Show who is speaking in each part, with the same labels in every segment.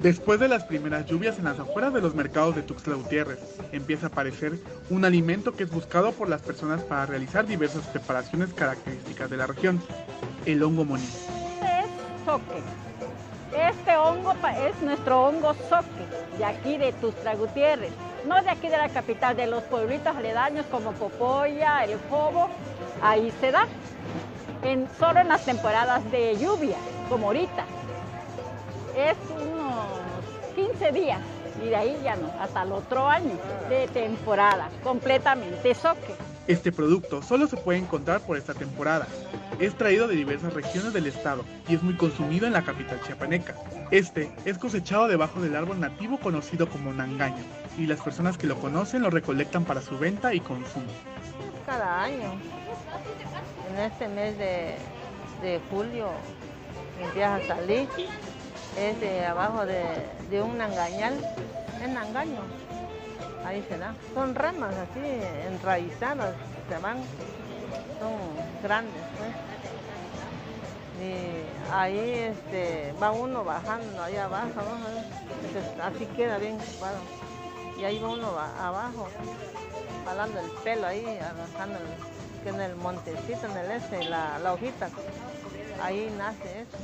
Speaker 1: Después de las primeras lluvias en las afueras de los mercados de Tuxtla Gutiérrez, empieza a aparecer un alimento que es buscado por las personas para realizar diversas preparaciones características de la región, el hongo moní.
Speaker 2: Este es soque. Este hongo es nuestro hongo soque, de aquí de Tuxtla Gutiérrez. No de aquí de la capital, de los pueblitos aledaños como Popoya, El Jobo, ahí se da. Solo en las temporadas de lluvia, como ahorita. Es 15 días y de ahí ya no, hasta el otro año de temporada, completamente soque.
Speaker 1: Este producto solo se puede encontrar por esta temporada. Es traído de diversas regiones del estado y es muy consumido en la capital chiapaneca. Este es cosechado debajo del árbol nativo conocido como nangaño y las personas que lo conocen lo recolectan para su venta y consumo.
Speaker 3: Cada año, en este mes de, de julio, empieza a salir es de abajo de, un nangañal, es nangaño, ahí se da. Son ramas así enraizadas, se van, son grandes. Pues. Y ahí este, va uno bajando, ahí abajo, así queda bien ocupado. Y ahí va uno abajo, jalando el pelo ahí, arrancando que en el montecito, en el este, la, la hojita, ahí nace eso.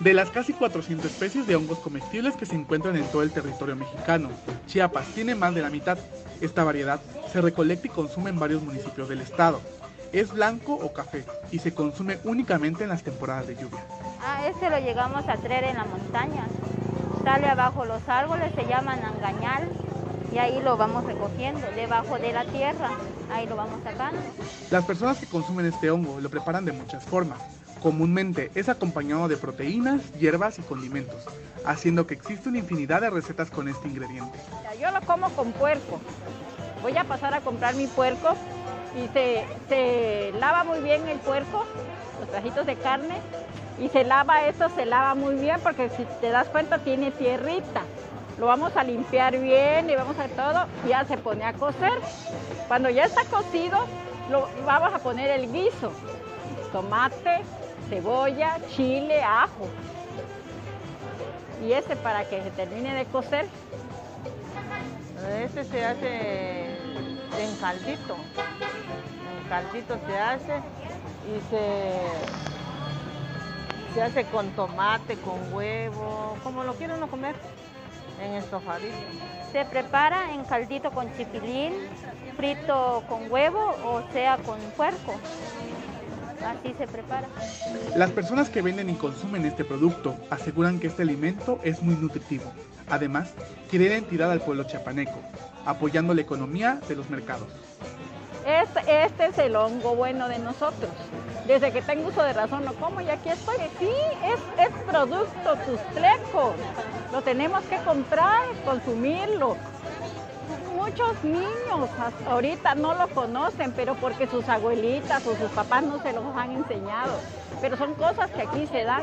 Speaker 1: De las casi 400 especies de hongos comestibles que se encuentran en todo el territorio mexicano, Chiapas tiene más de la mitad. Esta variedad se recolecta y consume en varios municipios del estado. Es blanco o café y se consume únicamente en las temporadas de lluvia.
Speaker 4: Ah, este lo llegamos a traer en la montaña. Sale abajo los árboles, se llaman angañal y ahí lo vamos recogiendo, debajo de la tierra, ahí lo vamos sacando.
Speaker 1: Las personas que consumen este hongo lo preparan de muchas formas. Comúnmente es acompañado de proteínas, hierbas y condimentos, haciendo que existe una infinidad de recetas con este ingrediente.
Speaker 2: Yo lo como con puerco. Voy a pasar a comprar mi puerco y se, lava muy bien el puerco, los trajitos de carne, y se lava esto, se lava muy bien porque si te das cuenta tiene tierrita. Lo vamos a limpiar bien y vamos a todo, ya se pone a cocer. Cuando ya está cocido, lo vamos a poner el guiso, tomate, cebolla, chile, ajo. Y este para que se termine de cocer.
Speaker 3: Este se hace en caldito. En caldito se hace y se, se hace con tomate, con huevo, como lo quiere uno comer, en estofadito.
Speaker 4: Se prepara en caldito con chipilín, frito con huevo o sea con puerco. Así se prepara.
Speaker 1: Las personas que venden y consumen este producto aseguran que este alimento es muy nutritivo. Además, quiere identidad al pueblo chiapaneco, apoyando la economía de los mercados.
Speaker 2: Este, este es el hongo bueno de nosotros. Desde que tengo uso de razón lo como y aquí estoy. Sí, es, es producto tustleco. Lo tenemos que comprar, consumirlo muchos niños ahorita no lo conocen, pero porque sus abuelitas o sus papás no se los han enseñado. Pero son cosas que aquí se dan.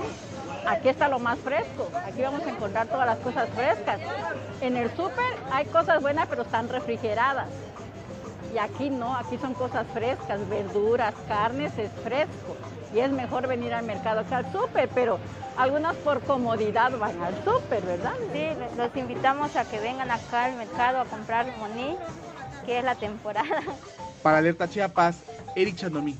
Speaker 2: Aquí está lo más fresco. Aquí vamos a encontrar todas las cosas frescas. En el súper hay cosas buenas, pero están refrigeradas. Y aquí no, aquí son cosas frescas, verduras, carnes, es fresco y es mejor venir al mercado que al súper, pero algunas por comodidad van al súper, ¿verdad?
Speaker 4: Sí, los invitamos a que vengan acá al mercado a comprar moní, que es la temporada.
Speaker 1: Para Alerta Chiapas, Eric Chandomí.